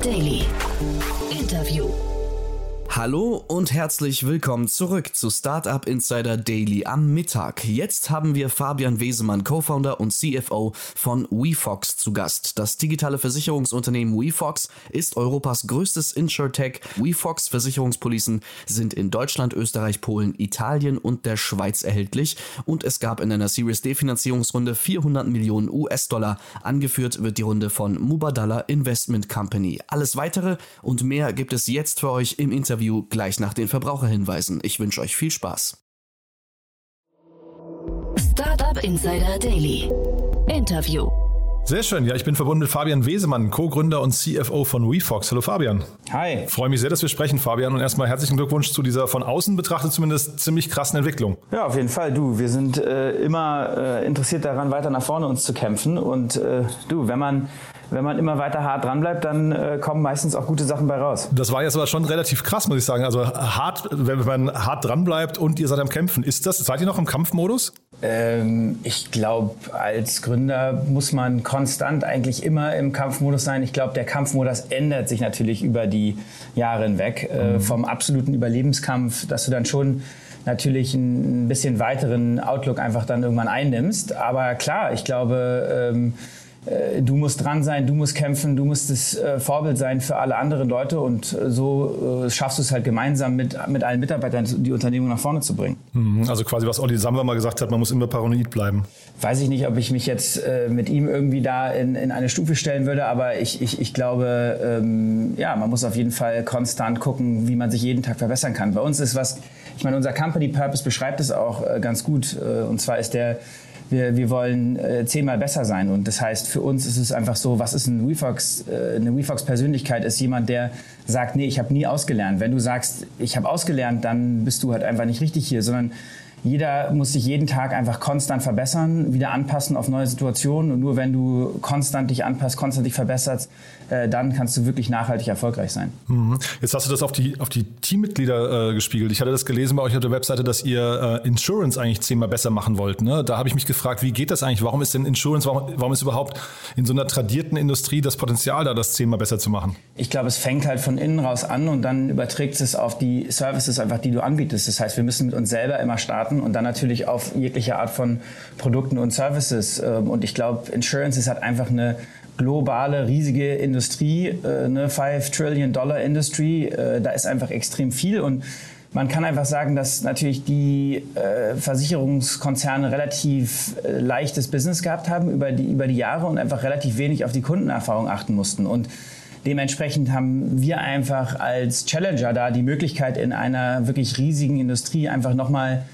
Daily. Hallo und herzlich willkommen zurück zu Startup Insider Daily am Mittag. Jetzt haben wir Fabian Wesemann, Co-Founder und CFO von WeFox zu Gast. Das digitale Versicherungsunternehmen WeFox ist Europas größtes InsurTech. WeFox Versicherungspolicen sind in Deutschland, Österreich, Polen, Italien und der Schweiz erhältlich und es gab in einer Series D Finanzierungsrunde 400 Millionen US-Dollar. Angeführt wird die Runde von Mubadala Investment Company. Alles weitere und mehr gibt es jetzt für euch im Interview Interview gleich nach den Verbraucherhinweisen. Ich wünsche euch viel Spaß. Startup Insider Daily. Interview. Sehr schön. Ja, ich bin verbunden mit Fabian Wesemann, Co-Gründer und CFO von WeFox. Hallo Fabian. Hi. Freue mich sehr, dass wir sprechen, Fabian. Und erstmal herzlichen Glückwunsch zu dieser von außen betrachtet zumindest ziemlich krassen Entwicklung. Ja, auf jeden Fall. Du, wir sind äh, immer äh, interessiert daran, weiter nach vorne uns zu kämpfen. Und äh, du, wenn man wenn man immer weiter hart dranbleibt, dann äh, kommen meistens auch gute Sachen bei raus. Das war jetzt aber schon relativ krass, muss ich sagen. Also hart, wenn man hart dranbleibt und ihr seid am Kämpfen. Ist das, seid ihr noch im Kampfmodus? Ähm, ich glaube, als Gründer muss man konstant eigentlich immer im Kampfmodus sein. Ich glaube, der Kampfmodus ändert sich natürlich über die Jahre hinweg. Äh, mhm. Vom absoluten Überlebenskampf, dass du dann schon natürlich ein bisschen weiteren Outlook einfach dann irgendwann einnimmst. Aber klar, ich glaube, ähm, äh, du musst dran sein, du musst kämpfen, du musst das äh, Vorbild sein für alle anderen Leute und äh, so schaffst du es halt gemeinsam mit, mit allen Mitarbeitern, die Unternehmung nach vorne zu bringen. Mhm, also quasi, was Olli Samba mal gesagt hat, man muss immer paranoid bleiben. Weiß ich nicht, ob ich mich jetzt mit ihm irgendwie da in, in eine Stufe stellen würde, aber ich, ich, ich glaube, ähm, ja, man muss auf jeden Fall konstant gucken, wie man sich jeden Tag verbessern kann. Bei uns ist was, ich meine, unser Company Purpose beschreibt es auch ganz gut und zwar ist der, wir, wir wollen äh, zehnmal besser sein. Und das heißt, für uns ist es einfach so, was ist ein WeFox? Äh, eine WeFox-Persönlichkeit ist jemand, der sagt, nee, ich habe nie ausgelernt. Wenn du sagst, ich habe ausgelernt, dann bist du halt einfach nicht richtig hier, sondern jeder muss sich jeden Tag einfach konstant verbessern, wieder anpassen auf neue Situationen. Und nur wenn du konstant dich anpasst, konstant dich verbesserst, äh, dann kannst du wirklich nachhaltig erfolgreich sein. Mhm. Jetzt hast du das auf die, auf die Teammitglieder äh, gespiegelt. Ich hatte das gelesen bei euch auf der Webseite, dass ihr äh, Insurance eigentlich zehnmal besser machen wollt. Ne? Da habe ich mich gefragt, wie geht das eigentlich? Warum ist denn Insurance, warum, warum ist überhaupt in so einer tradierten Industrie das Potenzial da, das zehnmal besser zu machen? Ich glaube, es fängt halt von innen raus an und dann überträgt es auf die Services einfach, die du anbietest. Das heißt, wir müssen mit uns selber immer starten starten und dann natürlich auf jegliche Art von Produkten und Services. Ähm, und ich glaube, Insurance ist halt einfach eine globale, riesige Industrie, äh, eine 5 Trillion Dollar Industry. Äh, da ist einfach extrem viel und man kann einfach sagen, dass natürlich die äh, Versicherungskonzerne relativ äh, leichtes Business gehabt haben über die, über die Jahre und einfach relativ wenig auf die Kundenerfahrung achten mussten. Und dementsprechend haben wir einfach als Challenger da die Möglichkeit, in einer wirklich riesigen Industrie einfach nochmal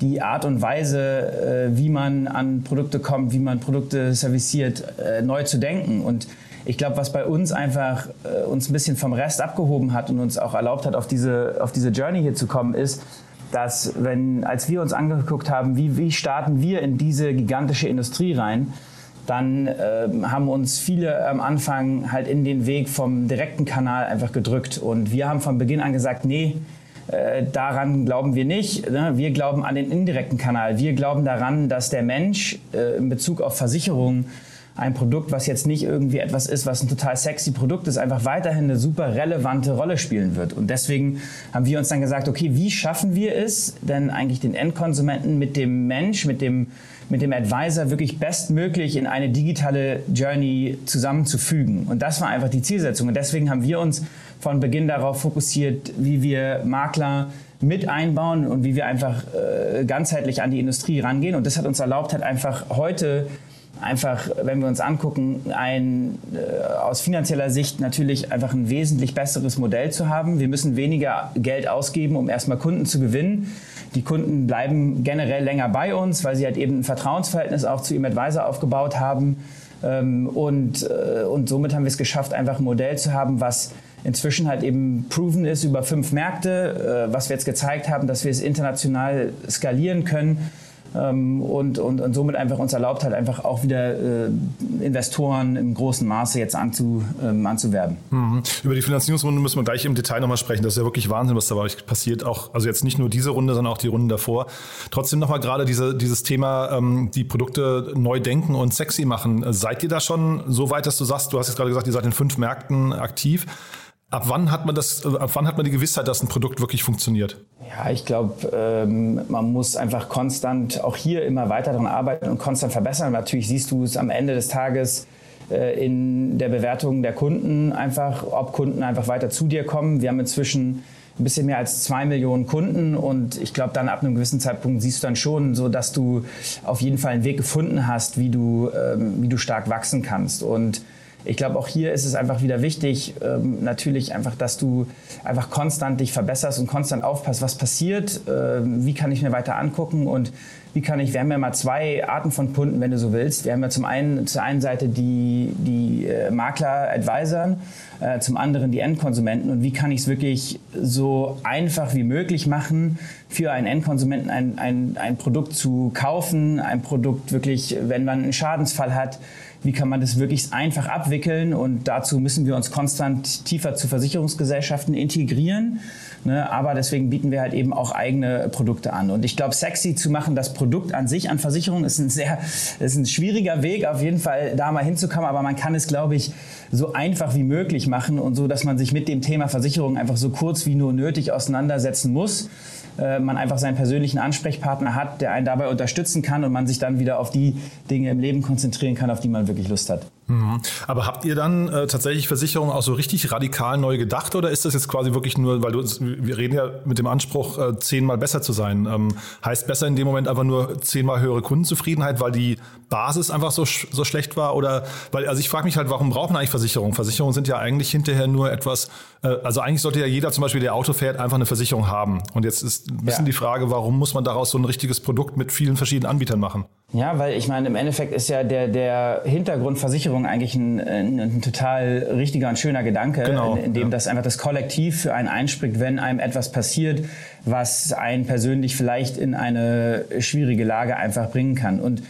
die Art und Weise, äh, wie man an Produkte kommt, wie man Produkte serviciert, äh, neu zu denken. Und ich glaube, was bei uns einfach äh, uns ein bisschen vom Rest abgehoben hat und uns auch erlaubt hat, auf diese, auf diese Journey hier zu kommen, ist, dass wenn, als wir uns angeguckt haben, wie, wie starten wir in diese gigantische Industrie rein, dann äh, haben uns viele am Anfang halt in den Weg vom direkten Kanal einfach gedrückt. Und wir haben von Beginn an gesagt, nee, äh, daran glauben wir nicht. Ne? Wir glauben an den indirekten Kanal. Wir glauben daran, dass der Mensch äh, in Bezug auf Versicherungen ein Produkt, was jetzt nicht irgendwie etwas ist, was ein total sexy Produkt ist, einfach weiterhin eine super relevante Rolle spielen wird. Und deswegen haben wir uns dann gesagt, okay, wie schaffen wir es denn eigentlich den Endkonsumenten mit dem Mensch, mit dem, mit dem Advisor wirklich bestmöglich in eine digitale Journey zusammenzufügen? Und das war einfach die Zielsetzung. Und deswegen haben wir uns von Beginn darauf fokussiert, wie wir Makler mit einbauen und wie wir einfach äh, ganzheitlich an die Industrie rangehen. Und das hat uns erlaubt, halt einfach heute einfach, wenn wir uns angucken, ein äh, aus finanzieller Sicht natürlich einfach ein wesentlich besseres Modell zu haben. Wir müssen weniger Geld ausgeben, um erstmal Kunden zu gewinnen. Die Kunden bleiben generell länger bei uns, weil sie halt eben ein Vertrauensverhältnis auch zu ihrem Advisor aufgebaut haben. Ähm, und, äh, und somit haben wir es geschafft, einfach ein Modell zu haben, was inzwischen halt eben proven ist über fünf Märkte, äh, was wir jetzt gezeigt haben, dass wir es international skalieren können ähm, und, und, und somit einfach uns erlaubt hat, einfach auch wieder äh, Investoren im großen Maße jetzt anzu, ähm, anzuwerben. Mhm. Über die Finanzierungsrunde müssen wir gleich im Detail nochmal sprechen. Das ist ja wirklich Wahnsinn, was da bei euch passiert. Auch, also jetzt nicht nur diese Runde, sondern auch die Runden davor. Trotzdem nochmal gerade diese, dieses Thema, ähm, die Produkte neu denken und sexy machen. Seid ihr da schon so weit, dass du sagst, du hast jetzt gerade gesagt, ihr seid in fünf Märkten aktiv. Ab wann hat man das, ab wann hat man die Gewissheit, dass ein Produkt wirklich funktioniert? Ja, ich glaube, ähm, man muss einfach konstant auch hier immer weiter daran arbeiten und konstant verbessern. Natürlich siehst du es am Ende des Tages äh, in der Bewertung der Kunden einfach, ob Kunden einfach weiter zu dir kommen. Wir haben inzwischen ein bisschen mehr als zwei Millionen Kunden und ich glaube, dann ab einem gewissen Zeitpunkt siehst du dann schon so, dass du auf jeden Fall einen Weg gefunden hast, wie du, ähm, wie du stark wachsen kannst und ich glaube, auch hier ist es einfach wieder wichtig, ähm, natürlich einfach, dass du einfach konstant dich verbesserst und konstant aufpasst, was passiert, ähm, wie kann ich mir weiter angucken und wie kann ich, wir haben ja mal zwei Arten von Kunden, wenn du so willst. Wir haben ja zum einen, zur einen Seite die, die äh, Makler, Advisoren, äh, zum anderen die Endkonsumenten und wie kann ich es wirklich so einfach wie möglich machen, für einen Endkonsumenten ein, ein, ein Produkt zu kaufen, ein Produkt wirklich, wenn man einen Schadensfall hat, wie kann man das wirklich einfach abwickeln und dazu müssen wir uns konstant tiefer zu Versicherungsgesellschaften integrieren. Ne? Aber deswegen bieten wir halt eben auch eigene Produkte an. Und ich glaube, sexy zu machen, das Produkt an sich an Versicherungen ist ein sehr, ist ein schwieriger Weg, auf jeden Fall da mal hinzukommen. Aber man kann es, glaube ich, so einfach wie möglich machen und so, dass man sich mit dem Thema Versicherung einfach so kurz wie nur nötig auseinandersetzen muss. Äh, man einfach seinen persönlichen Ansprechpartner hat, der einen dabei unterstützen kann und man sich dann wieder auf die Dinge im Leben konzentrieren kann, auf die man wirklich Lust hat. Mhm. Aber habt ihr dann äh, tatsächlich Versicherungen auch so richtig radikal neu gedacht oder ist das jetzt quasi wirklich nur, weil du, wir reden ja mit dem Anspruch, äh, zehnmal besser zu sein. Ähm, heißt besser in dem Moment einfach nur zehnmal höhere Kundenzufriedenheit, weil die Basis einfach so, so schlecht war? Oder weil, also ich frage mich halt, warum brauchen eigentlich Versicherungen? Versicherungen sind ja eigentlich hinterher nur etwas, äh, also eigentlich sollte ja jeder zum Beispiel, der Auto fährt, einfach eine Versicherung haben. Und jetzt ist ein bisschen ja. die Frage, warum muss man daraus so ein richtiges Produkt mit vielen verschiedenen Anbietern machen? Ja, weil ich meine, im Endeffekt ist ja der, der Hintergrund Versicherung eigentlich ein, ein, ein total richtiger und schöner Gedanke, genau, in, in dem ja. das einfach das Kollektiv für einen einspringt, wenn einem etwas passiert, was einen persönlich vielleicht in eine schwierige Lage einfach bringen kann. Und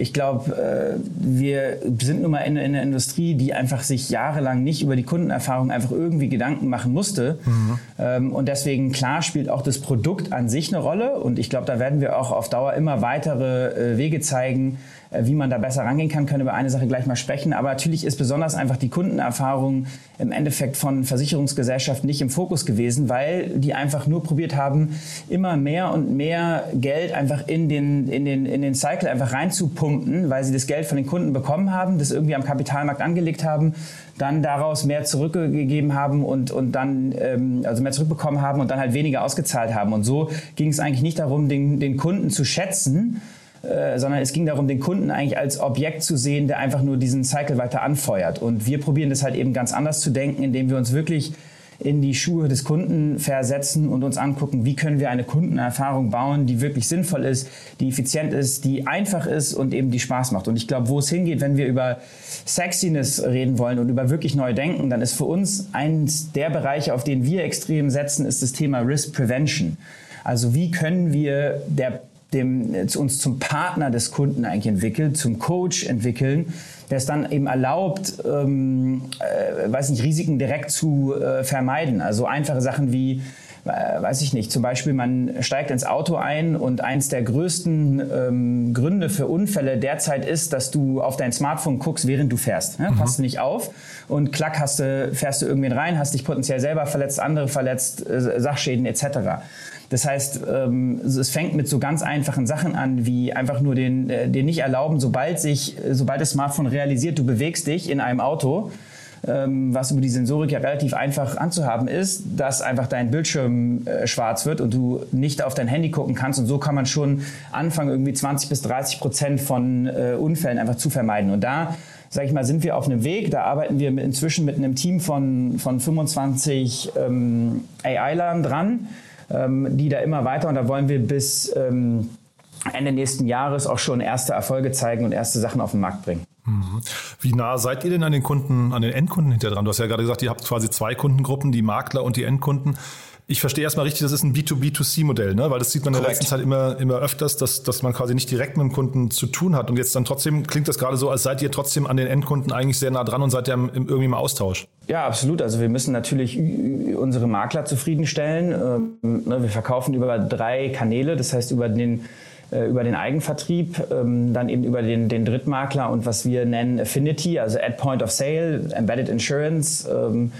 ich glaube, äh, wir sind nun mal in, in einer Industrie, die einfach sich jahrelang nicht über die Kundenerfahrung einfach irgendwie Gedanken machen musste. Mhm. Ähm, und deswegen, klar, spielt auch das Produkt an sich eine Rolle. Und ich glaube, da werden wir auch auf Dauer immer weitere äh, Wege zeigen, wie man da besser rangehen kann, können über eine Sache gleich mal sprechen. Aber natürlich ist besonders einfach die Kundenerfahrung im Endeffekt von Versicherungsgesellschaften nicht im Fokus gewesen, weil die einfach nur probiert haben, immer mehr und mehr Geld einfach in den, in den, in den Cycle einfach reinzupumpen, weil sie das Geld von den Kunden bekommen haben, das irgendwie am Kapitalmarkt angelegt haben, dann daraus mehr zurückgegeben haben und, und dann, ähm, also mehr zurückbekommen haben und dann halt weniger ausgezahlt haben. Und so ging es eigentlich nicht darum, den, den Kunden zu schätzen, äh, sondern es ging darum, den Kunden eigentlich als Objekt zu sehen, der einfach nur diesen Cycle weiter anfeuert. Und wir probieren das halt eben ganz anders zu denken, indem wir uns wirklich in die Schuhe des Kunden versetzen und uns angucken, wie können wir eine Kundenerfahrung bauen, die wirklich sinnvoll ist, die effizient ist, die einfach ist und eben die Spaß macht. Und ich glaube, wo es hingeht, wenn wir über Sexiness reden wollen und über wirklich neu denken, dann ist für uns eins der Bereiche, auf den wir extrem setzen, ist das Thema Risk Prevention. Also wie können wir der dem, uns zum Partner des Kunden eigentlich entwickelt, zum Coach entwickeln, der es dann eben erlaubt, ähm, äh, weiß nicht, Risiken direkt zu äh, vermeiden. Also einfache Sachen wie äh, weiß ich nicht, zum Beispiel man steigt ins Auto ein und eins der größten ähm, Gründe für Unfälle derzeit ist, dass du auf dein Smartphone guckst, während du fährst. Ne? Mhm. Passt nicht auf und klack hast du, fährst du irgendwen rein, hast dich potenziell selber verletzt, andere verletzt, äh, Sachschäden etc. Das heißt, ähm, es fängt mit so ganz einfachen Sachen an, wie einfach nur den, äh, den nicht erlauben, sobald sich, sobald das Smartphone realisiert, du bewegst dich in einem Auto, was über die Sensorik ja relativ einfach anzuhaben ist, dass einfach dein Bildschirm äh, schwarz wird und du nicht auf dein Handy gucken kannst. Und so kann man schon anfangen, irgendwie 20 bis 30 Prozent von äh, Unfällen einfach zu vermeiden. Und da sage ich mal, sind wir auf einem Weg. Da arbeiten wir inzwischen mit einem Team von, von 25 ähm, AI-Lern dran ähm, die da immer weiter und da wollen wir bis ähm, Ende nächsten Jahres auch schon erste Erfolge zeigen und erste Sachen auf den Markt bringen. Mhm. Wie nah seid ihr denn an den Kunden, an den Endkunden hinter dran? Du hast ja gerade gesagt, ihr habt quasi zwei Kundengruppen, die Makler und die Endkunden. ich verstehe erstmal richtig, das ist ein B2B2C-Modell, ne? weil das sieht man Korrekt. in der letzten Zeit immer, immer öfters, dass, dass man quasi nicht direkt mit dem Kunden zu tun hat. Und jetzt dann trotzdem klingt das gerade so, als seid ihr trotzdem an den Endkunden eigentlich sehr nah dran und seid im, irgendwie im Austausch. Ja, absolut. Also wir müssen natürlich unsere Makler zufriedenstellen. Ähm, ne, wir verkaufen über drei Kanäle, das heißt über den über den Eigenvertrieb, ähm, dann eben über den, den Drittmakler und was wir nennen Affinity, also at Point of Sale, Embedded Insurance, ähm,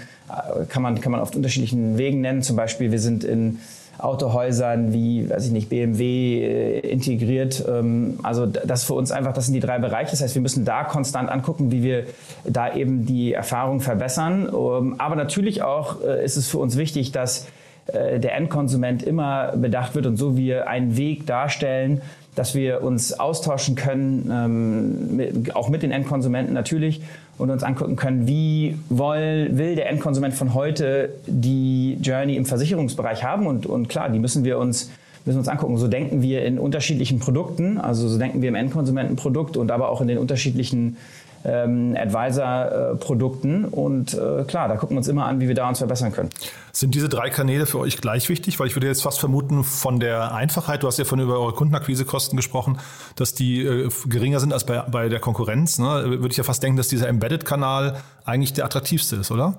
kann man, kann man auf unterschiedlichen Wegen nennen. Zum Beispiel, wir sind in Autohäusern wie, weiß ich nicht, BMW äh, integriert. Ähm, also das für uns einfach, das sind die drei Bereiche. Das heißt, wir müssen da konstant angucken, wie wir da eben die Erfahrung verbessern. Aber natürlich auch äh, ist es für uns wichtig, dass äh, der Endkonsument immer bedacht wird und so wir einen Weg darstellen, dass wir uns austauschen können, ähm, mit, auch mit den Endkonsumenten natürlich, und uns angucken können, wie will, will der Endkonsument von heute die Journey im Versicherungsbereich haben. Und, und klar, die müssen wir uns müssen uns angucken. So denken wir in unterschiedlichen Produkten, also so denken wir im Endkonsumentenprodukt und aber auch in den unterschiedlichen ähm, Advisor-Produkten. Und äh, klar, da gucken wir uns immer an, wie wir da uns verbessern können. Sind diese drei Kanäle für euch gleich wichtig? Weil ich würde jetzt fast vermuten, von der Einfachheit, du hast ja von über eure Kundenakquisekosten gesprochen, dass die äh, geringer sind als bei, bei der Konkurrenz. Ne? Würde ich ja fast denken, dass dieser Embedded-Kanal eigentlich der attraktivste ist, oder?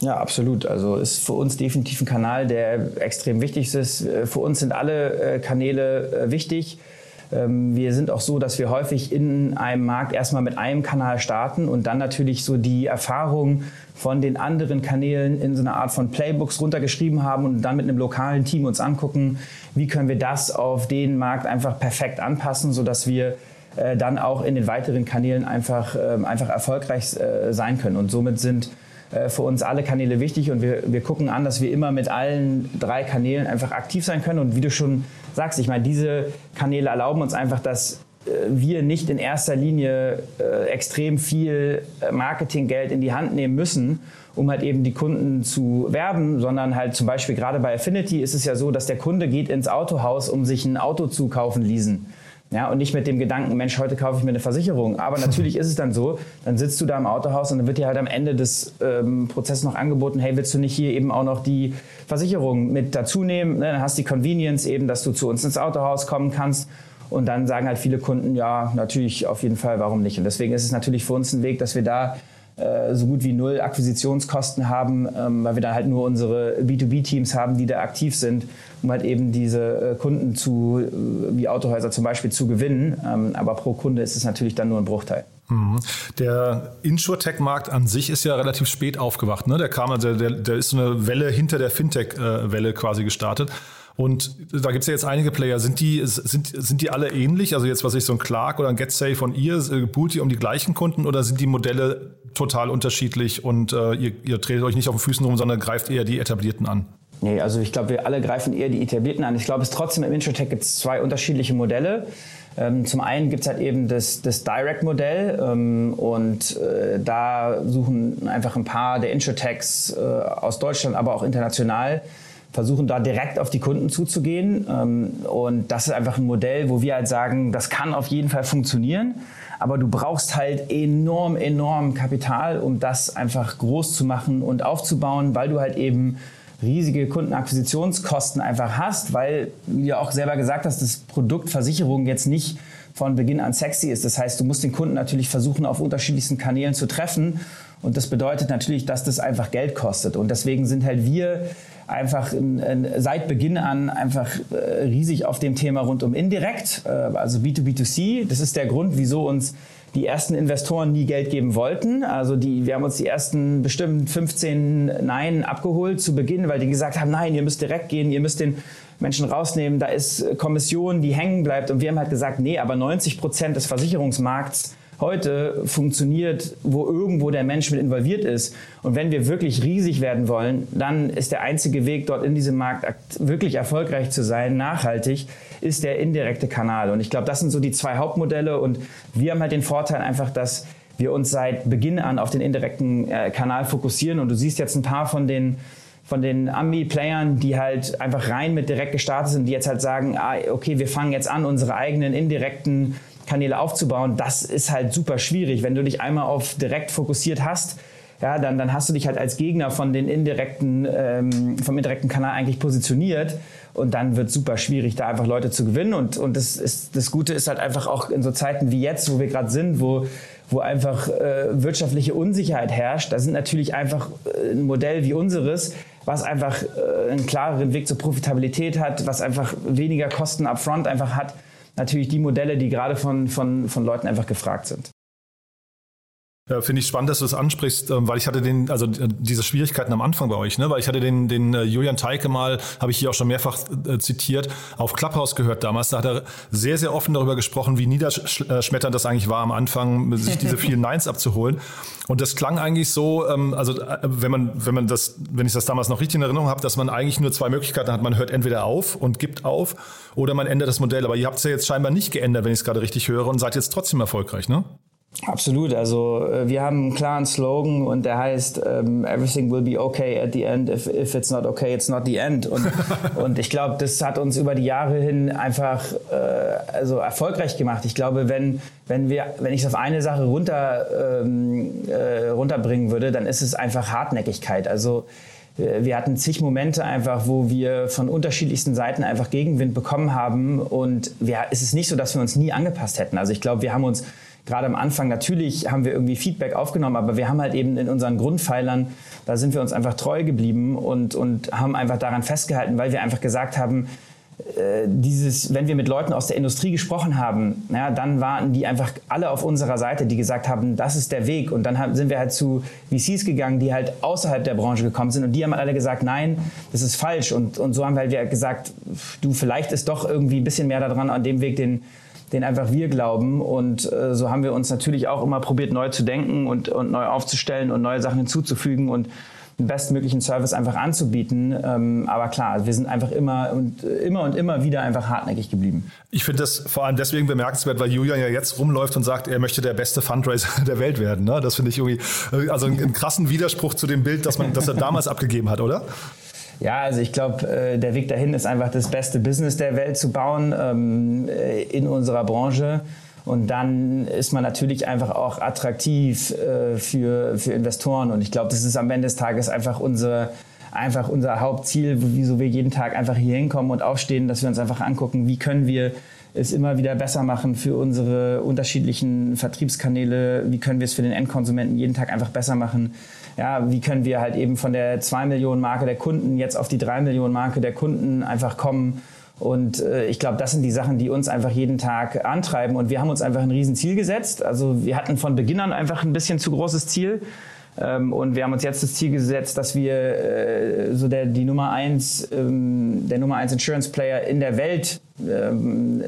Ja, absolut. Also ist für uns definitiv ein Kanal, der extrem wichtig ist. Äh, für uns sind alle äh, Kanäle wichtig. Ähm, wir sind auch so, dass wir häufig in einem Markt erstmal mit einem Kanal starten und dann natürlich so die Erfahrung von den anderen Kanälen in so einer Art von Playbooks runtergeschrieben haben und dann mit einem lokalen Team uns angucken, wie können wir das auf den Markt einfach perfekt anpassen, sodass wir äh, dann auch in den weiteren Kanälen einfach, ähm, einfach erfolgreich äh, sein können. Und somit sind äh, für uns alle Kanäle wichtig und wir, wir gucken an, dass wir immer mit allen drei Kanälen einfach aktiv sein können. Und wie du schon sagst, ich meine, diese Kanäle erlauben uns einfach, dass äh, wir nicht in erster Linie äh, extrem viel Marketinggeld in die Hand nehmen müssen, um halt eben die Kunden zu werben, sondern halt zum Beispiel gerade bei Affinity ist es ja so, dass der Kunde geht ins Autohaus, um sich ein Auto zu kaufen, leasen. Ja, und nicht mit dem Gedanken, Mensch, heute kaufe ich mir eine Versicherung. Aber natürlich ist es dann so, dann sitzt du da im Autohaus und dann wird dir halt am Ende des ähm, Prozesses noch angeboten, hey, willst du nicht hier eben auch noch die Versicherung mit dazu nehmen? Ne, dann hast du die Convenience eben, dass du zu uns ins Autohaus kommen kannst. Und dann sagen halt viele Kunden, ja, natürlich, auf jeden Fall, warum nicht? Und deswegen ist es natürlich für uns ein Weg, dass wir da äh, so gut wie null Akquisitionskosten haben, ähm, weil wir da halt nur unsere B2B-Teams haben, die da aktiv sind, um halt eben diese äh, Kunden zu, äh, wie Autohäuser zum Beispiel, zu gewinnen. Ähm, aber pro Kunde ist es natürlich dann nur ein Bruchteil. Mhm. Der Insurtech-Markt an sich ist ja relativ spät aufgewacht. Ne? Der kam, also der, der ist so eine Welle hinter der Fintech-Welle quasi gestartet. Und da gibt es ja jetzt einige Player. Sind die, sind, sind die alle ähnlich? Also jetzt, was ich so ein Clark oder ein GetSafe von ihr, poolt ihr um die gleichen Kunden oder sind die Modelle total unterschiedlich und äh, ihr, ihr tretet euch nicht auf den Füßen rum, sondern greift eher die etablierten an? Nee, also ich glaube, wir alle greifen eher die etablierten an. Ich glaube, es trotzdem im Introtech gibt es zwei unterschiedliche Modelle. Ähm, zum einen gibt es halt eben das, das Direct-Modell ähm, und äh, da suchen einfach ein paar der Introtechs äh, aus Deutschland, aber auch international versuchen da direkt auf die Kunden zuzugehen. Ähm, und das ist einfach ein Modell, wo wir halt sagen, das kann auf jeden Fall funktionieren. Aber du brauchst halt enorm, enorm Kapital, um das einfach groß zu machen und aufzubauen, weil du halt eben riesige Kundenakquisitionskosten einfach hast, weil, du auch selber gesagt hast, das Produkt Versicherung jetzt nicht von Beginn an sexy ist. Das heißt, du musst den Kunden natürlich versuchen, auf unterschiedlichsten Kanälen zu treffen. Und das bedeutet natürlich, dass das einfach Geld kostet. Und deswegen sind halt wir einfach seit Beginn an einfach äh, riesig auf dem Thema rund um indirekt, äh, also B2B2C. Das ist der Grund, wieso uns die ersten Investoren nie Geld geben wollten. Also die, wir haben uns die ersten bestimmt 15 Nein abgeholt zu Beginn, weil die gesagt haben, nein, ihr müsst direkt gehen, ihr müsst den Menschen rausnehmen, da ist Kommission, die hängen bleibt. Und wir haben halt gesagt, nee, aber 90 Prozent des Versicherungsmarkts heute funktioniert, wo irgendwo der Mensch mit involviert ist. Und wenn wir wirklich riesig werden wollen, dann ist der einzige Weg, dort in diesem Markt wirklich erfolgreich zu sein, nachhaltig, ist der indirekte Kanal. Und ich glaube, das sind so die zwei Hauptmodelle. Und wir haben halt den Vorteil einfach, dass wir uns seit Beginn an auf den indirekten äh, Kanal fokussieren. Und du siehst jetzt ein paar von den von den Ami-Playern, die halt einfach rein mit direkt gestartet sind, die jetzt halt sagen, ah, okay, wir fangen jetzt an, unsere eigenen indirekten Kanäle aufzubauen, das ist halt super schwierig. Wenn du dich einmal auf direkt fokussiert hast, ja, dann, dann hast du dich halt als Gegner von den indirekten, ähm, vom indirekten Kanal eigentlich positioniert. Und dann wird super schwierig, da einfach Leute zu gewinnen. Und, und das, ist, das Gute ist halt einfach auch in so Zeiten wie jetzt, wo wir gerade sind, wo, wo einfach äh, wirtschaftliche Unsicherheit herrscht, da sind natürlich einfach äh, ein Modell wie unseres, was einfach äh, einen klareren Weg zur Profitabilität hat, was einfach weniger Kosten upfront einfach hat, natürlich die Modelle, die gerade von, von, von Leuten einfach gefragt sind. Ja, Finde ich spannend, dass du das ansprichst, ähm, weil ich hatte den, also äh, diese Schwierigkeiten am Anfang bei euch, ne? weil ich hatte den, den äh, Julian Teike mal, habe ich hier auch schon mehrfach äh, zitiert, auf Clubhouse gehört damals. Da hat er sehr, sehr offen darüber gesprochen, wie niederschmetternd das eigentlich war am Anfang, sich diese vielen Nines abzuholen. Und das klang eigentlich so, ähm, also wenn man, wenn man das, wenn ich das damals noch richtig in Erinnerung habe, dass man eigentlich nur zwei Möglichkeiten hat. Man hört entweder auf und gibt auf oder man ändert das Modell. Aber ihr habt es ja jetzt scheinbar nicht geändert, wenn ich es gerade richtig höre und seid jetzt trotzdem erfolgreich, ne? Absolut. Also äh, wir haben einen klaren Slogan und der heißt um, Everything will be okay at the end. If, if it's not okay, it's not the end. Und, und ich glaube, das hat uns über die Jahre hin einfach äh, also erfolgreich gemacht. Ich glaube, wenn wenn wir wenn ich es auf eine Sache runter ähm, äh, runterbringen würde, dann ist es einfach Hartnäckigkeit. Also äh, wir hatten zig Momente einfach, wo wir von unterschiedlichsten Seiten einfach Gegenwind bekommen haben und wir, es ist nicht so, dass wir uns nie angepasst hätten. Also ich glaube, wir haben uns gerade am Anfang, natürlich haben wir irgendwie Feedback aufgenommen, aber wir haben halt eben in unseren Grundpfeilern, da sind wir uns einfach treu geblieben und, und haben einfach daran festgehalten, weil wir einfach gesagt haben, äh, dieses, wenn wir mit Leuten aus der Industrie gesprochen haben, ja, dann waren die einfach alle auf unserer Seite, die gesagt haben, das ist der Weg. Und dann haben, sind wir halt zu VCs gegangen, die halt außerhalb der Branche gekommen sind und die haben alle gesagt, nein, das ist falsch. Und, und so haben wir halt gesagt, du, vielleicht ist doch irgendwie ein bisschen mehr daran an dem Weg, den den einfach wir glauben. Und äh, so haben wir uns natürlich auch immer probiert, neu zu denken und, und neu aufzustellen und neue Sachen hinzuzufügen und den bestmöglichen Service einfach anzubieten. Ähm, aber klar, wir sind einfach immer und immer und immer wieder einfach hartnäckig geblieben. Ich finde das vor allem deswegen bemerkenswert, weil Julian ja jetzt rumläuft und sagt, er möchte der beste Fundraiser der Welt werden. Ne? Das finde ich irgendwie also einen krassen Widerspruch zu dem Bild, das, man, das er damals abgegeben hat, oder? Ja, also ich glaube, äh, der Weg dahin ist einfach das beste Business der Welt zu bauen ähm, äh, in unserer Branche. Und dann ist man natürlich einfach auch attraktiv äh, für, für Investoren. Und ich glaube, das ist am Ende des Tages einfach unser, einfach unser Hauptziel, wieso wir jeden Tag einfach hier hinkommen und aufstehen, dass wir uns einfach angucken, wie können wir es immer wieder besser machen für unsere unterschiedlichen Vertriebskanäle, wie können wir es für den Endkonsumenten jeden Tag einfach besser machen ja, wie können wir halt eben von der 2 Millionen Marke der Kunden jetzt auf die 3 Millionen Marke der Kunden einfach kommen. Und äh, ich glaube, das sind die Sachen, die uns einfach jeden Tag antreiben. Und wir haben uns einfach ein Riesenziel gesetzt. Also wir hatten von Beginn an einfach ein bisschen zu großes Ziel. Ähm, und wir haben uns jetzt das Ziel gesetzt, dass wir äh, so der, die Nummer eins, ähm, der Nummer eins Insurance Player in der Welt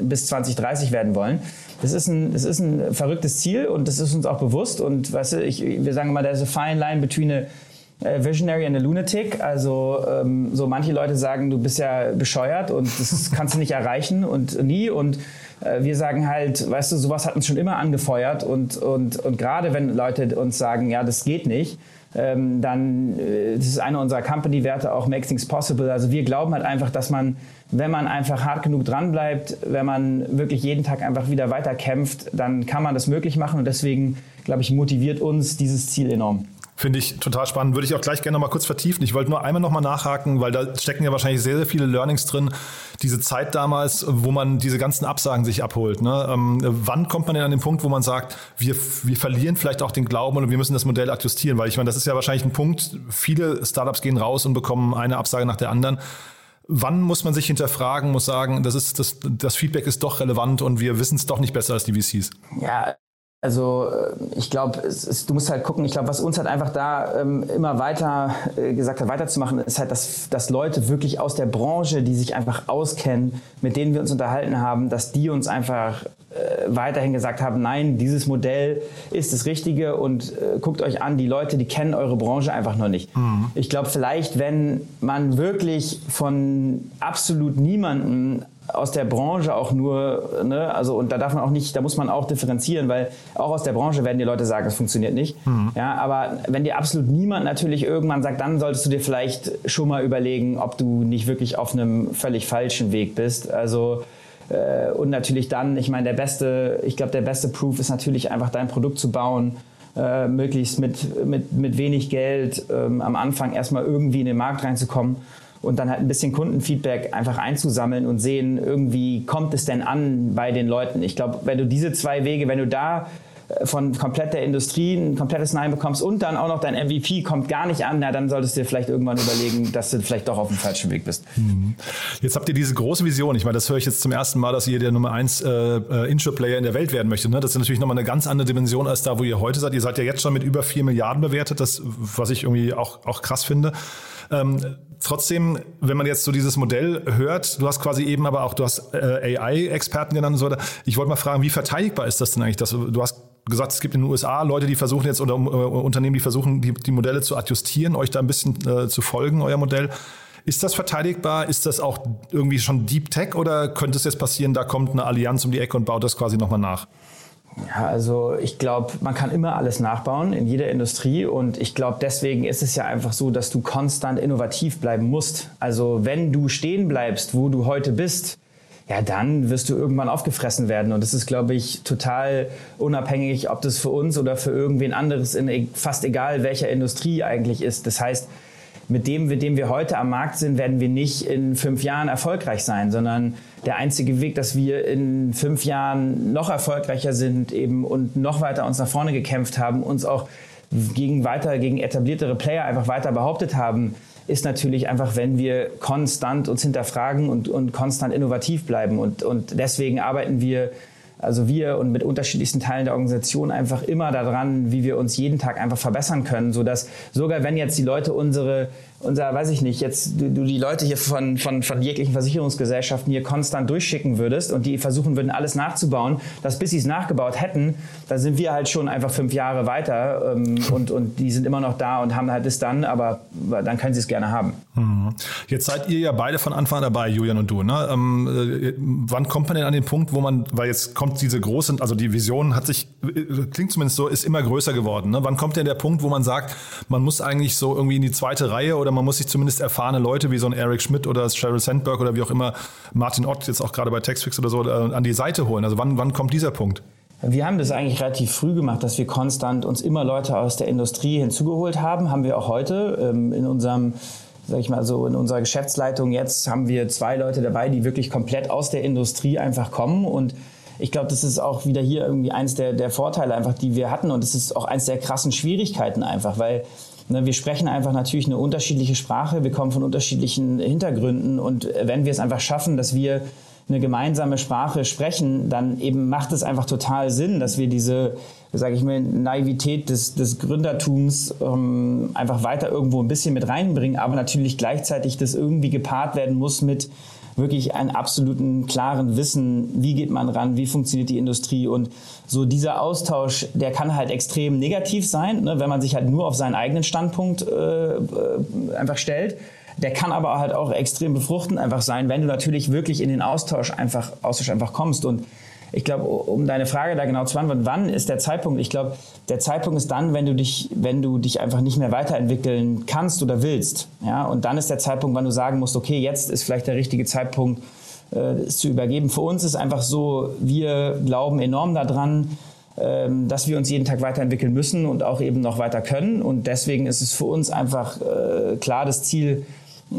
bis 2030 werden wollen. Das ist, ein, das ist ein verrücktes Ziel und das ist uns auch bewusst. Und weißt du, ich, wir sagen immer, there's a fine line between a Visionary and a Lunatic. Also ähm, so manche Leute sagen, du bist ja bescheuert und das kannst du nicht erreichen und nie. Und äh, wir sagen halt, weißt du, sowas hat uns schon immer angefeuert und, und, und gerade wenn Leute uns sagen, ja, das geht nicht, ähm, dann äh, das ist eine unserer Company-Werte auch Make Things Possible. Also wir glauben halt einfach, dass man, wenn man einfach hart genug dranbleibt, wenn man wirklich jeden Tag einfach wieder weiter kämpft, dann kann man das möglich machen und deswegen, glaube ich, motiviert uns dieses Ziel enorm. Finde ich total spannend. Würde ich auch gleich gerne noch mal kurz vertiefen. Ich wollte nur einmal noch mal nachhaken, weil da stecken ja wahrscheinlich sehr, sehr viele Learnings drin. Diese Zeit damals, wo man diese ganzen Absagen sich abholt. Ne? Ähm, wann kommt man denn an den Punkt, wo man sagt, wir, wir verlieren vielleicht auch den Glauben und wir müssen das Modell adjustieren? Weil ich meine, das ist ja wahrscheinlich ein Punkt. Viele Startups gehen raus und bekommen eine Absage nach der anderen. Wann muss man sich hinterfragen, muss sagen, das, ist, das, das Feedback ist doch relevant und wir wissen es doch nicht besser als die VCs? Ja, also äh, ich glaube, du musst halt gucken, ich glaube, was uns halt einfach da ähm, immer weiter äh, gesagt hat, weiterzumachen, ist halt, dass, dass Leute wirklich aus der Branche, die sich einfach auskennen, mit denen wir uns unterhalten haben, dass die uns einfach äh, weiterhin gesagt haben, nein, dieses Modell ist das Richtige und äh, guckt euch an, die Leute, die kennen eure Branche einfach noch nicht. Mhm. Ich glaube, vielleicht, wenn man wirklich von absolut niemanden aus der Branche auch nur, ne, also und da darf man auch nicht, da muss man auch differenzieren, weil auch aus der Branche werden die Leute sagen, es funktioniert nicht. Mhm. Ja, aber wenn dir absolut niemand natürlich irgendwann sagt, dann solltest du dir vielleicht schon mal überlegen, ob du nicht wirklich auf einem völlig falschen Weg bist. Also äh, und natürlich dann, ich meine, der beste, ich glaube, der beste Proof ist natürlich einfach dein Produkt zu bauen äh, möglichst mit, mit, mit wenig Geld ähm, am Anfang erstmal irgendwie in den Markt reinzukommen und dann halt ein bisschen Kundenfeedback einfach einzusammeln und sehen, irgendwie kommt es denn an bei den Leuten. Ich glaube, wenn du diese zwei Wege, wenn du da von komplett der Industrie ein komplettes Nein bekommst und dann auch noch dein MVP kommt gar nicht an, na, dann solltest du dir vielleicht irgendwann überlegen, dass du vielleicht doch auf dem falschen Weg bist. Mhm. Jetzt habt ihr diese große Vision. Ich meine, das höre ich jetzt zum ersten Mal, dass ihr der Nummer 1 äh, äh, Intro-Player in der Welt werden möchtet. Ne? Das ist natürlich nochmal eine ganz andere Dimension als da, wo ihr heute seid. Ihr seid ja jetzt schon mit über 4 Milliarden bewertet, das, was ich irgendwie auch, auch krass finde. Ähm, trotzdem, wenn man jetzt so dieses Modell hört, du hast quasi eben aber auch, du hast äh, AI-Experten genannt und so weiter. Ich wollte mal fragen, wie verteidigbar ist das denn eigentlich? Dass, du hast gesagt, es gibt in den USA Leute, die versuchen jetzt oder äh, Unternehmen, die versuchen, die, die Modelle zu adjustieren, euch da ein bisschen äh, zu folgen, euer Modell. Ist das verteidigbar? Ist das auch irgendwie schon Deep Tech oder könnte es jetzt passieren, da kommt eine Allianz um die Ecke und baut das quasi nochmal nach? Ja, also ich glaube, man kann immer alles nachbauen in jeder Industrie und ich glaube, deswegen ist es ja einfach so, dass du konstant innovativ bleiben musst. Also wenn du stehen bleibst, wo du heute bist, ja, dann wirst du irgendwann aufgefressen werden. Und das ist, glaube ich, total unabhängig, ob das für uns oder für irgendwen anderes in e-, fast egal welcher Industrie eigentlich ist. Das heißt, mit dem, mit dem wir heute am Markt sind, werden wir nicht in fünf Jahren erfolgreich sein, sondern der einzige Weg, dass wir in fünf Jahren noch erfolgreicher sind eben und noch weiter uns nach vorne gekämpft haben, uns auch gegen weiter, gegen etabliertere Player einfach weiter behauptet haben, ist natürlich einfach, wenn wir konstant uns hinterfragen und, und konstant innovativ bleiben. Und, und deswegen arbeiten wir, also wir und mit unterschiedlichsten Teilen der Organisation einfach immer daran, wie wir uns jeden Tag einfach verbessern können, sodass sogar wenn jetzt die Leute unsere unser, weiß ich nicht, jetzt du, du die Leute hier von, von, von jeglichen Versicherungsgesellschaften hier konstant durchschicken würdest und die versuchen würden, alles nachzubauen, dass bis sie es nachgebaut hätten, da sind wir halt schon einfach fünf Jahre weiter ähm, und, und die sind immer noch da und haben halt es dann, aber dann können sie es gerne haben. Mhm. Jetzt seid ihr ja beide von Anfang an dabei, Julian und du. Ne? Ähm, äh, wann kommt man denn an den Punkt, wo man, weil jetzt kommt diese große, also die Vision hat sich, äh, klingt zumindest so, ist immer größer geworden. Ne? Wann kommt denn der Punkt, wo man sagt, man muss eigentlich so irgendwie in die zweite Reihe oder man muss sich zumindest erfahrene Leute wie so ein Eric Schmidt oder Sheryl Sandberg oder wie auch immer Martin Ott jetzt auch gerade bei Textfix oder so äh, an die Seite holen? Also wann, wann kommt dieser Punkt? Wir haben das eigentlich relativ früh gemacht, dass wir konstant uns immer Leute aus der Industrie hinzugeholt haben. Haben wir auch heute ähm, in unserem sag ich mal so, in unserer Geschäftsleitung jetzt haben wir zwei Leute dabei, die wirklich komplett aus der Industrie einfach kommen und ich glaube, das ist auch wieder hier irgendwie eins der, der Vorteile einfach, die wir hatten und das ist auch eins der krassen Schwierigkeiten einfach, weil wir sprechen einfach natürlich eine unterschiedliche Sprache, wir kommen von unterschiedlichen Hintergründen. Und wenn wir es einfach schaffen, dass wir eine gemeinsame Sprache sprechen, dann eben macht es einfach total Sinn, dass wir diese, sage ich mal, Naivität des, des Gründertums ähm, einfach weiter irgendwo ein bisschen mit reinbringen, aber natürlich gleichzeitig das irgendwie gepaart werden muss mit wirklich einen absoluten klaren Wissen, wie geht man ran, wie funktioniert die Industrie und so dieser Austausch, der kann halt extrem negativ sein, ne, wenn man sich halt nur auf seinen eigenen Standpunkt äh, äh einfach stellt. Der kann aber halt auch extrem befruchtend einfach sein, wenn du natürlich wirklich in den Austausch einfach, Austausch einfach kommst und ich glaube, um deine Frage da genau zu beantworten, wann ist der Zeitpunkt? Ich glaube, der Zeitpunkt ist dann, wenn du dich, wenn du dich einfach nicht mehr weiterentwickeln kannst oder willst. Ja, und dann ist der Zeitpunkt, wann du sagen musst, okay, jetzt ist vielleicht der richtige Zeitpunkt, äh, es zu übergeben. Für uns ist einfach so, wir glauben enorm daran, ähm, dass wir uns jeden Tag weiterentwickeln müssen und auch eben noch weiter können. Und deswegen ist es für uns einfach äh, klar das Ziel,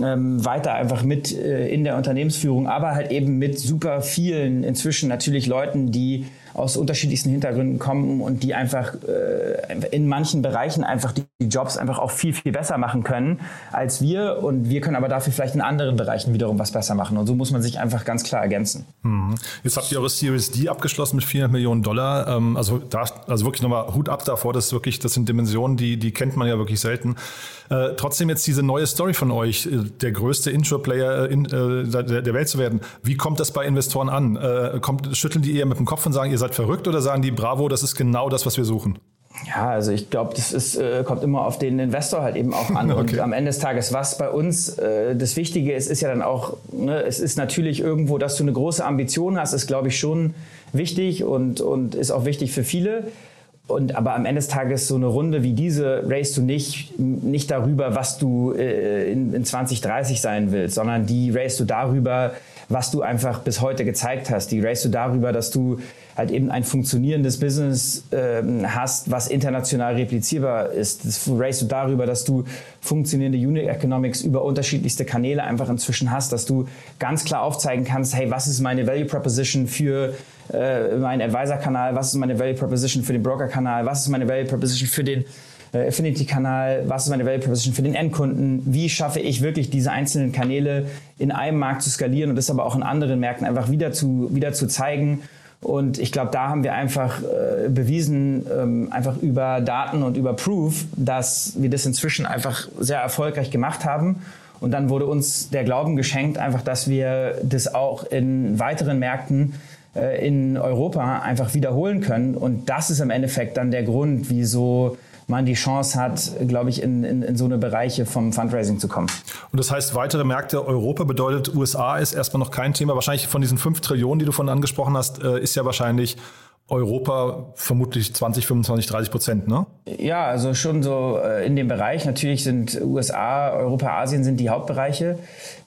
ähm, weiter einfach mit äh, in der Unternehmensführung, aber halt eben mit super vielen inzwischen natürlich Leuten, die aus unterschiedlichsten Hintergründen kommen und die einfach äh, in manchen Bereichen einfach die, Jobs einfach auch viel, viel besser machen können als wir. Und wir können aber dafür vielleicht in anderen Bereichen wiederum was besser machen. Und so muss man sich einfach ganz klar ergänzen. Mhm. Jetzt habt ihr eure Series D abgeschlossen mit 400 Millionen Dollar. Ähm, also, da, also wirklich nochmal Hut ab davor. Das, wirklich, das sind Dimensionen, die, die kennt man ja wirklich selten. Äh, trotzdem jetzt diese neue Story von euch, äh, der größte Intro-Player in, äh, der, der, Welt zu werden. Wie kommt das bei Investoren an? Äh, kommt, schütteln die eher mit dem Kopf und sagen, ihr seid verrückt oder sagen die, bravo, das ist genau das, was wir suchen? Ja, also ich glaube, das ist, äh, kommt immer auf den Investor halt eben auch an. okay. Und am Ende des Tages, was bei uns äh, das Wichtige ist, ist ja dann auch, ne, es ist natürlich irgendwo, dass du eine große Ambition hast, ist, glaube ich, schon wichtig und, und ist auch wichtig für viele. Und aber am Ende des Tages so eine Runde wie diese racest du nicht, nicht darüber, was du äh, in, in 2030 sein willst, sondern die racest du darüber, was du einfach bis heute gezeigt hast. Die racest du darüber, dass du halt eben ein funktionierendes Business ähm, hast, was international replizierbar ist. Das racest du darüber, dass du funktionierende Unit Economics über unterschiedlichste Kanäle einfach inzwischen hast, dass du ganz klar aufzeigen kannst, hey, was ist meine Value Proposition für äh, meinen Advisor-Kanal, was ist meine Value Proposition für den Broker-Kanal, was ist meine Value Proposition für den äh, Affinity-Kanal, was ist meine Value Proposition für den Endkunden, wie schaffe ich wirklich diese einzelnen Kanäle in einem Markt zu skalieren und das aber auch in anderen Märkten einfach wieder zu, wieder zu zeigen und ich glaube, da haben wir einfach äh, bewiesen, ähm, einfach über Daten und über Proof, dass wir das inzwischen einfach sehr erfolgreich gemacht haben. Und dann wurde uns der Glauben geschenkt, einfach, dass wir das auch in weiteren Märkten äh, in Europa einfach wiederholen können. Und das ist im Endeffekt dann der Grund, wieso man die Chance hat, glaube ich, in, in, in so eine Bereiche vom Fundraising zu kommen. Und das heißt, weitere Märkte Europa bedeutet, USA ist erstmal noch kein Thema. Wahrscheinlich von diesen 5 Trillionen, die du vorhin angesprochen hast, äh, ist ja wahrscheinlich Europa vermutlich 20, 25, 30 Prozent, ne? Ja, also schon so äh, in dem Bereich. Natürlich sind USA, Europa, Asien sind die Hauptbereiche.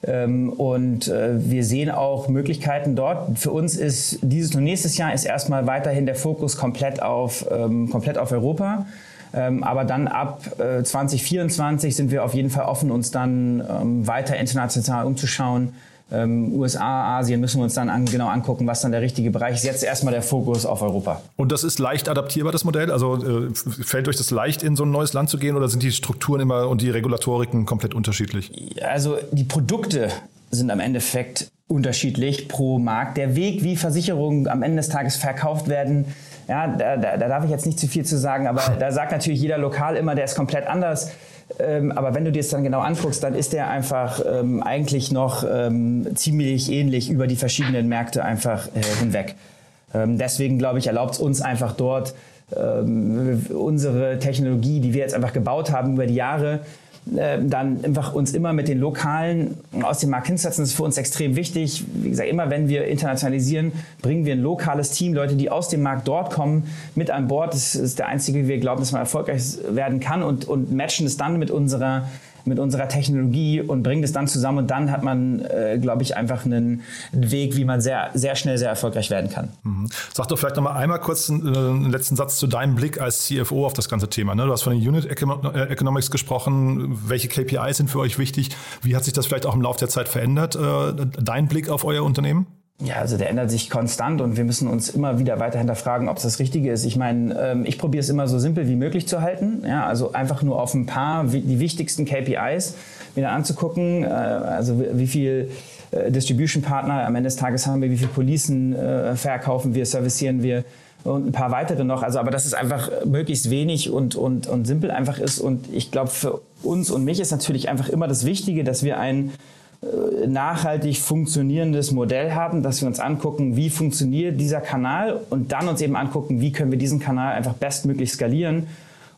Ähm, und äh, wir sehen auch Möglichkeiten dort. Für uns ist dieses und nächstes Jahr ist erstmal weiterhin der Fokus komplett auf, ähm, komplett auf Europa. Ähm, aber dann ab äh, 2024 sind wir auf jeden Fall offen, uns dann ähm, weiter international umzuschauen. Ähm, USA, Asien müssen wir uns dann an, genau angucken, was dann der richtige Bereich ist. Jetzt erstmal der Fokus auf Europa. Und das ist leicht adaptierbar, das Modell? Also äh, fällt euch das leicht, in so ein neues Land zu gehen oder sind die Strukturen immer und die Regulatoriken komplett unterschiedlich? Also die Produkte sind am Endeffekt unterschiedlich pro Markt. Der Weg, wie Versicherungen am Ende des Tages verkauft werden, ja, da, da, da darf ich jetzt nicht zu viel zu sagen, aber da sagt natürlich jeder Lokal immer, der ist komplett anders. Ähm, aber wenn du dir es dann genau anguckst, dann ist der einfach ähm, eigentlich noch ähm, ziemlich ähnlich über die verschiedenen Märkte einfach äh, hinweg. Ähm, deswegen glaube ich, erlaubt es uns einfach dort ähm, unsere Technologie, die wir jetzt einfach gebaut haben über die Jahre, ähm, dann einfach uns immer mit den Lokalen aus dem Markt hinsetzen. Das ist für uns extrem wichtig. Wie gesagt, immer wenn wir internationalisieren, bringen wir ein lokales Team, Leute, die aus dem Markt dort kommen, mit an Bord. Das ist der einzige, wie wir glauben, dass man erfolgreich werden kann und, und matchen es dann mit unserer mit unserer Technologie und bringen das dann zusammen und dann hat man, äh, glaube ich, einfach einen Weg, wie man sehr, sehr schnell sehr erfolgreich werden kann. Mhm. Sag doch vielleicht noch mal einmal kurz einen, äh, einen, letzten Satz zu deinem Blick als CFO auf das ganze Thema. Ne? Du hast von den Unit äh, Economics gesprochen. Welche KPIs sind für euch wichtig? Wie hat sich das vielleicht auch im Laufe der Zeit verändert? Äh, dein Blick auf euer Unternehmen? Ja, also der ändert sich konstant und wir müssen uns immer wieder weiter hinterfragen, ob es das Richtige ist. Ich meine, ähm, ich probiere es immer so simpel wie möglich zu halten. Ja, also einfach nur auf ein paar, die wichtigsten KPIs wieder anzugucken. Äh, also wie viel äh, Distribution Partner am Ende des Tages haben wir, wie viel Policen äh, verkaufen wir, servicieren wir und ein paar weitere noch. Also, aber dass es einfach möglichst wenig und, und, und simpel einfach ist. Und ich glaube, für uns und mich ist natürlich einfach immer das Wichtige, dass wir ein äh, nachhaltig funktionierendes Modell haben, dass wir uns angucken, wie funktioniert dieser Kanal und dann uns eben angucken, wie können wir diesen Kanal einfach bestmöglich skalieren.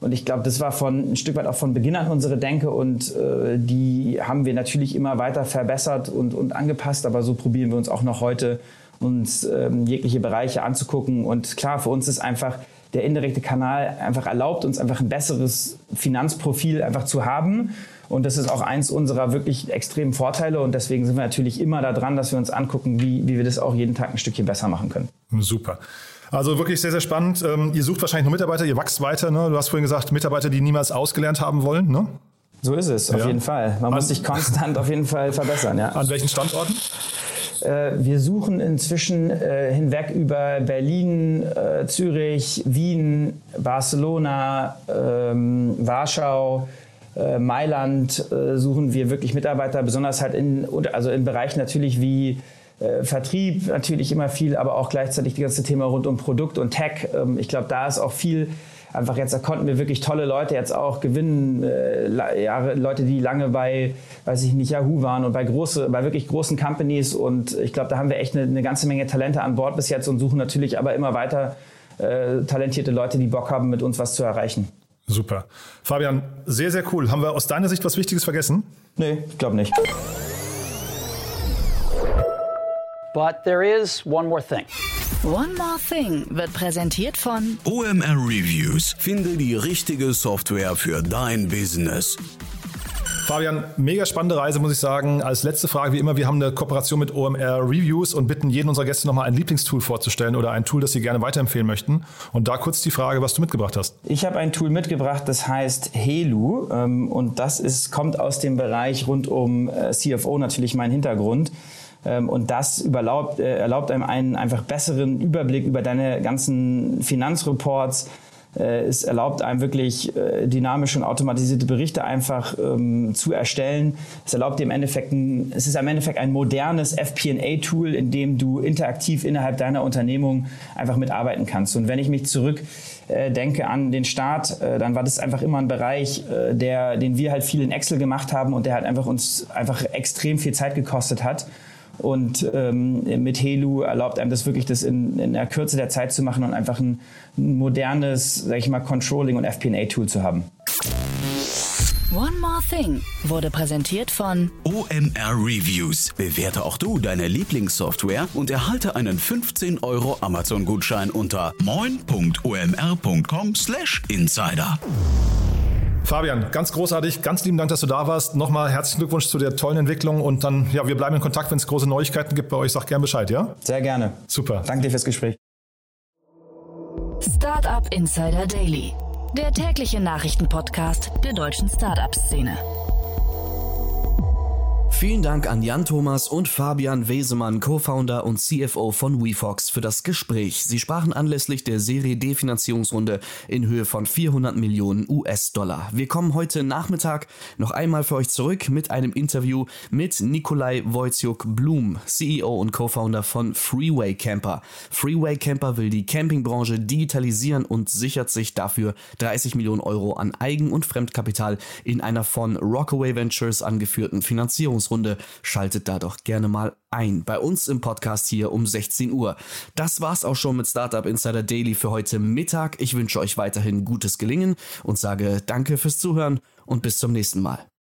Und ich glaube, das war von ein Stück weit auch von Beginn an unsere Denke und äh, die haben wir natürlich immer weiter verbessert und, und angepasst, aber so probieren wir uns auch noch heute uns ähm, jegliche Bereiche anzugucken. Und klar, für uns ist einfach der indirekte Kanal einfach erlaubt, uns einfach ein besseres Finanzprofil einfach zu haben und das ist auch eins unserer wirklich extremen Vorteile. Und deswegen sind wir natürlich immer da dran, dass wir uns angucken, wie, wie wir das auch jeden Tag ein Stückchen besser machen können. Super. Also wirklich sehr, sehr spannend. Ähm, ihr sucht wahrscheinlich noch Mitarbeiter, ihr wächst weiter. Ne? Du hast vorhin gesagt, Mitarbeiter, die niemals ausgelernt haben wollen. Ne? So ist es, auf ja. jeden Fall. Man An muss sich konstant auf jeden Fall verbessern. Ja. An welchen Standorten? Äh, wir suchen inzwischen äh, hinweg über Berlin, äh, Zürich, Wien, Barcelona, ähm, Warschau, Mailand äh, suchen wir wirklich Mitarbeiter, besonders halt in, also in Bereichen natürlich wie äh, Vertrieb, natürlich immer viel, aber auch gleichzeitig das ganze Thema rund um Produkt und Tech. Ähm, ich glaube, da ist auch viel einfach jetzt da konnten wir wirklich tolle Leute jetzt auch gewinnen, äh, Jahre, Leute, die lange bei, weiß ich nicht, Yahoo waren und bei große, bei wirklich großen Companies und ich glaube, da haben wir echt eine, eine, ganze Menge Talente an Bord bis jetzt und suchen natürlich aber immer weiter äh, talentierte Leute, die Bock haben, mit uns was zu erreichen. Super. Fabian, sehr, sehr cool. Haben wir aus deiner Sicht was Wichtiges vergessen? Nee, ich glaube nicht. But there is one more thing. One More Thing wird präsentiert von OMR Reviews. Finde die richtige Software für dein Business. Fabian, mega spannende Reise, muss ich sagen. Als letzte Frage, wie immer, wir haben eine Kooperation mit OMR Reviews und bitten jeden unserer Gäste nochmal ein Lieblingstool vorzustellen oder ein Tool, das sie gerne weiterempfehlen möchten. Und da kurz die Frage, was du mitgebracht hast. Ich habe ein Tool mitgebracht, das heißt Helu ähm, und das ist, kommt aus dem Bereich rund um äh, CFO natürlich mein Hintergrund. Ähm, und das überlaubt, äh, erlaubt einem einen einfach besseren Überblick über deine ganzen Finanzreports, es erlaubt einem wirklich äh, dynamische und automatisierte Berichte einfach ähm, zu erstellen. Es erlaubt dir im Endeffekt, ein, es ist im Endeffekt ein modernes FP&A-Tool, in dem du interaktiv innerhalb deiner Unternehmung einfach mitarbeiten kannst. Und wenn ich mich zurück äh, denke an den Start, äh, dann war das einfach immer ein Bereich, äh, der, den wir halt viel in Excel gemacht haben und der halt einfach uns einfach extrem viel Zeit gekostet hat. Und ähm, mit Helu erlaubt einem das wirklich, das in, in der Kürze der Zeit zu machen und einfach ein, ein modernes, sag ich mal, Controlling- und FP&A-Tool zu haben. One More Thing wurde präsentiert von OMR Reviews. Bewerte auch du deine Lieblingssoftware und erhalte einen 15 Euro Amazon-Gutschein unter moin.omr.com/insider. Fabian, ganz großartig, ganz lieben Dank, dass du da warst. Nochmal herzlichen Glückwunsch zu der tollen Entwicklung und dann, ja, wir bleiben in Kontakt, wenn es große Neuigkeiten gibt bei euch. Sag gern Bescheid, ja? Sehr gerne. Super. Danke dir fürs Gespräch. Startup Insider Daily, der tägliche Nachrichtenpodcast der deutschen Startup-Szene. Vielen Dank an Jan Thomas und Fabian Wesemann, Co-Founder und CFO von WeFox, für das Gespräch. Sie sprachen anlässlich der Serie D Finanzierungsrunde in Höhe von 400 Millionen US-Dollar. Wir kommen heute Nachmittag noch einmal für euch zurück mit einem Interview mit Nikolai Wojciuk-Blum, CEO und Co-Founder von Freeway Camper. Freeway Camper will die Campingbranche digitalisieren und sichert sich dafür 30 Millionen Euro an Eigen- und Fremdkapital in einer von Rockaway Ventures angeführten Finanzierungsrunde. Runde, schaltet da doch gerne mal ein. Bei uns im Podcast hier um 16 Uhr. Das war's auch schon mit Startup Insider Daily für heute Mittag. Ich wünsche euch weiterhin gutes Gelingen und sage danke fürs Zuhören und bis zum nächsten Mal.